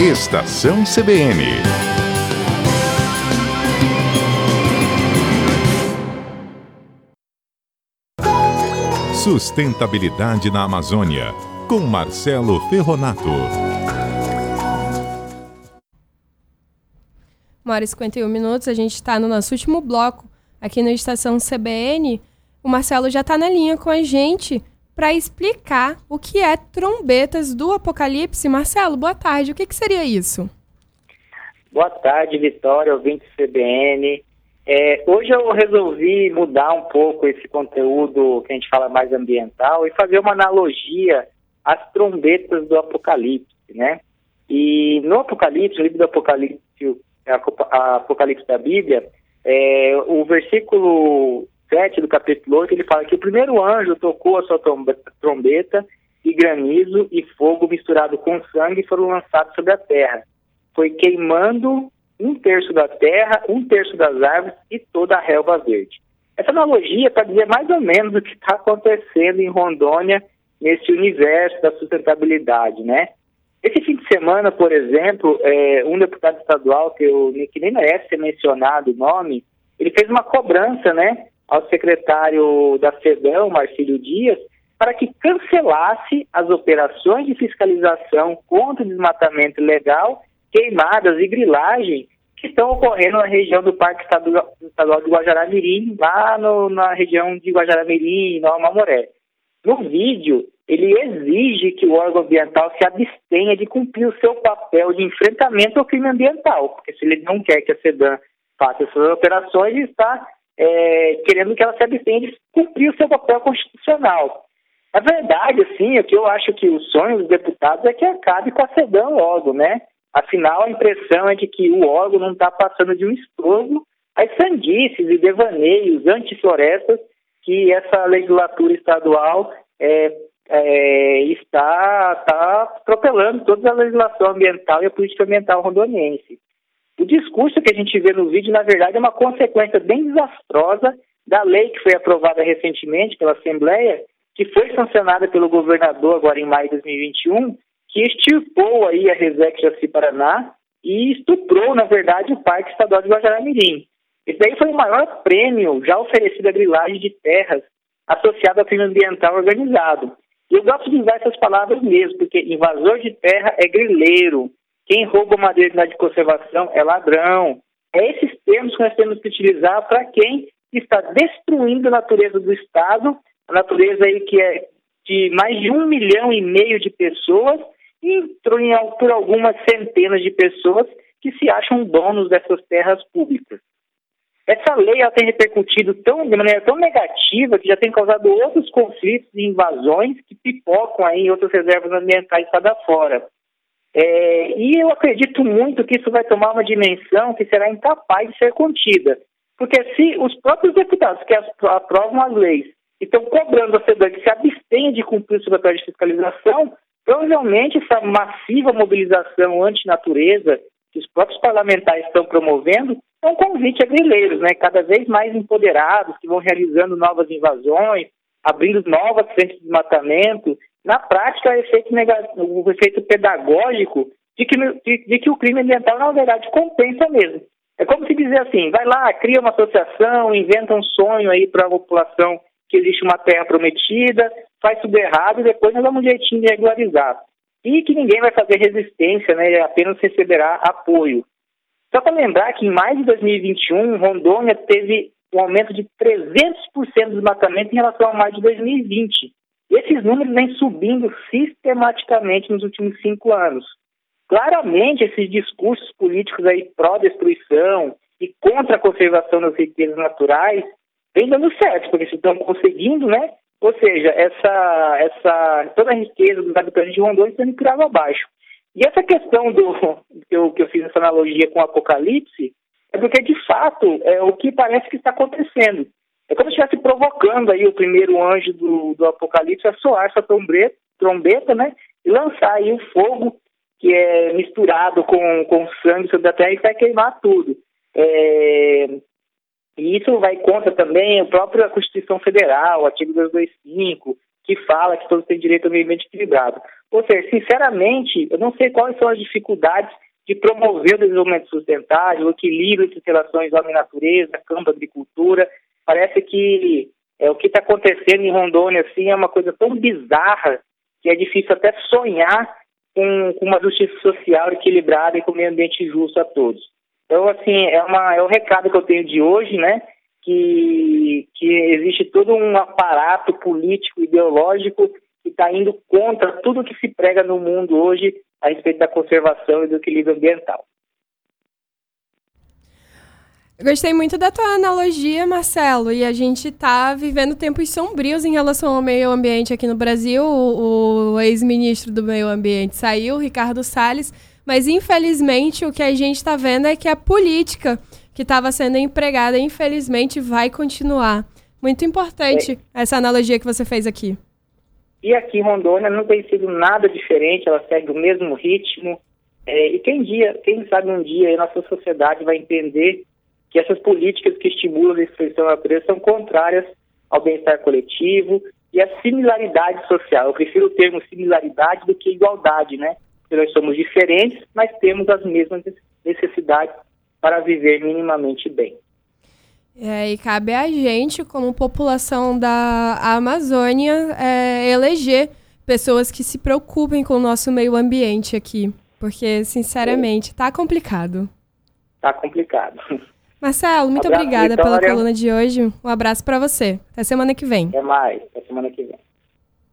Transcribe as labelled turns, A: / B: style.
A: Estação CBN. Sustentabilidade na Amazônia, com Marcelo Ferronato.
B: Uma hora e 51 minutos, a gente está no nosso último bloco aqui na Estação CBN. O Marcelo já está na linha com a gente para explicar o que é trombetas do Apocalipse. Marcelo, boa tarde. O que, que seria isso?
C: Boa tarde, Vitória, ouvinte CBN. É, hoje eu resolvi mudar um pouco esse conteúdo que a gente fala mais ambiental e fazer uma analogia às trombetas do Apocalipse, né? E no Apocalipse, no livro do Apocalipse, a Apocalipse da Bíblia, é, o versículo 7 do capítulo 8, ele fala que o primeiro anjo tocou a sua trombeta e granizo e fogo misturado com sangue foram lançados sobre a terra. Foi queimando um terço da terra, um terço das árvores e toda a relva verde. Essa analogia para dizer mais ou menos o que está acontecendo em Rondônia nesse universo da sustentabilidade, né? Esse fim de semana, por exemplo, é, um deputado estadual, que, eu, que nem merece ser mencionado o nome, ele fez uma cobrança, né, ao secretário da FEDEL, Marcílio Dias, para que cancelasse as operações de fiscalização contra o desmatamento ilegal, queimadas e grilagem que estão ocorrendo na região do Parque Estadual de Guajará-Mirim, lá no, na região de Guajará-Mirim, Nova Mamoré. No vídeo, ele exige que o órgão ambiental se abstenha de cumprir o seu papel de enfrentamento ao crime ambiental, porque se ele não quer que a SEDAN faça essas operações, ele está é, querendo que ela se abstenha de cumprir o seu papel constitucional. Na verdade, assim, o que eu acho que o sonho dos deputados é que acabe com a SEDAN logo, né? Afinal, a impressão é de que o órgão não está passando de um estorvo às sandices e devaneios antiflorestas que essa legislatura estadual é, é, está, está atropelando toda a legislação ambiental e a política ambiental rondoniense. O discurso que a gente vê no vídeo, na verdade, é uma consequência bem desastrosa da lei que foi aprovada recentemente pela Assembleia, que foi sancionada pelo governador agora em maio de 2021, que extirpou aí a Resec Jaci Paraná e estuprou, na verdade, o Parque Estadual de Guajará-Mirim. Esse daí foi o maior prêmio já oferecido à grilagem de terras associado ao crime ambiental organizado. E eu gosto de usar essas palavras mesmo, porque invasor de terra é grileiro, quem rouba madeira de conservação é ladrão. É esses termos que nós temos que utilizar para quem está destruindo a natureza do Estado, a natureza aí que é de mais de um milhão e meio de pessoas e por algumas centenas de pessoas que se acham donos dessas terras públicas. Essa lei ela tem repercutido tão, de maneira tão negativa que já tem causado outros conflitos e invasões que pipocam aí em outras reservas ambientais para fora. É, e eu acredito muito que isso vai tomar uma dimensão que será incapaz de ser contida. Porque se os próprios deputados que aprovam as leis estão cobrando a CEDAN que se abstenha de cumprir o seu papel de fiscalização, provavelmente essa massiva mobilização antinatureza que os próprios parlamentares estão promovendo é um convite a grileiros, né, cada vez mais empoderados, que vão realizando novas invasões, abrindo novas frentes de desmatamento na prática, o efeito, negativo, o efeito pedagógico de que, de, de que o crime ambiental, na verdade, compensa mesmo. É como se dizer assim, vai lá, cria uma associação, inventa um sonho aí para a população que existe uma terra prometida, faz tudo errado e depois nós damos um jeitinho de regularizar. E que ninguém vai fazer resistência, né, apenas receberá apoio. Só para lembrar que em maio de 2021, Rondônia teve um aumento de 300% do desmatamento em relação a maio de 2020. Esses números vêm subindo sistematicamente nos últimos cinco anos. Claramente, esses discursos políticos aí pró-destruição e contra a conservação das riquezas naturais vêm dando certo, porque estão conseguindo, né? Ou seja, essa, essa, toda a riqueza dos habitantes de Rondônia por água abaixo. E essa questão do que eu, que eu fiz essa analogia com o Apocalipse é porque, de fato, é o que parece que está acontecendo. É como se estivesse provocando aí o primeiro anjo do, do Apocalipse a soar essa trombeta, trombeta, né? E lançar aí o fogo que é misturado com, com sangue sobre a terra e vai queimar tudo. É, e isso vai contra também a própria Constituição Federal, artigo 225, que fala que todos têm direito ao meio ambiente equilibrado. Ou seja, sinceramente, eu não sei quais são as dificuldades de promover o desenvolvimento sustentável, o equilíbrio entre relações homem-natureza, campo, agricultura. Parece que é, o que está acontecendo em Rondônia assim, é uma coisa tão bizarra que é difícil até sonhar com, com uma justiça social equilibrada e com um meio ambiente justo a todos. Então, assim, é, uma, é o recado que eu tenho de hoje, né? Que, que existe todo um aparato político, ideológico, que está indo contra tudo que se prega no mundo hoje a respeito da conservação e do equilíbrio ambiental.
B: Gostei muito da tua analogia, Marcelo. E a gente está vivendo tempos sombrios em relação ao meio ambiente aqui no Brasil. O, o ex-ministro do meio ambiente saiu, Ricardo Salles. Mas, infelizmente, o que a gente está vendo é que a política que estava sendo empregada, infelizmente, vai continuar. Muito importante essa analogia que você fez aqui.
C: E aqui em Rondônia não tem sido nada diferente, ela segue o mesmo ritmo. É, e quem, dia, quem sabe um dia a nossa sociedade vai entender que essas políticas que estimulam a destruição da natureza são contrárias ao bem-estar coletivo e à similaridade social. Eu prefiro o termo similaridade do que igualdade, né? Porque nós somos diferentes, mas temos as mesmas necessidades para viver minimamente bem.
B: É, e cabe a gente, como população da Amazônia, é, eleger pessoas que se preocupem com o nosso meio ambiente aqui. Porque, sinceramente, está complicado.
C: Está complicado.
B: Marcelo, muito abraço, obrigada Vitória. pela coluna de hoje. Um abraço para você. Até semana que vem.
C: Até mais. Até semana que vem.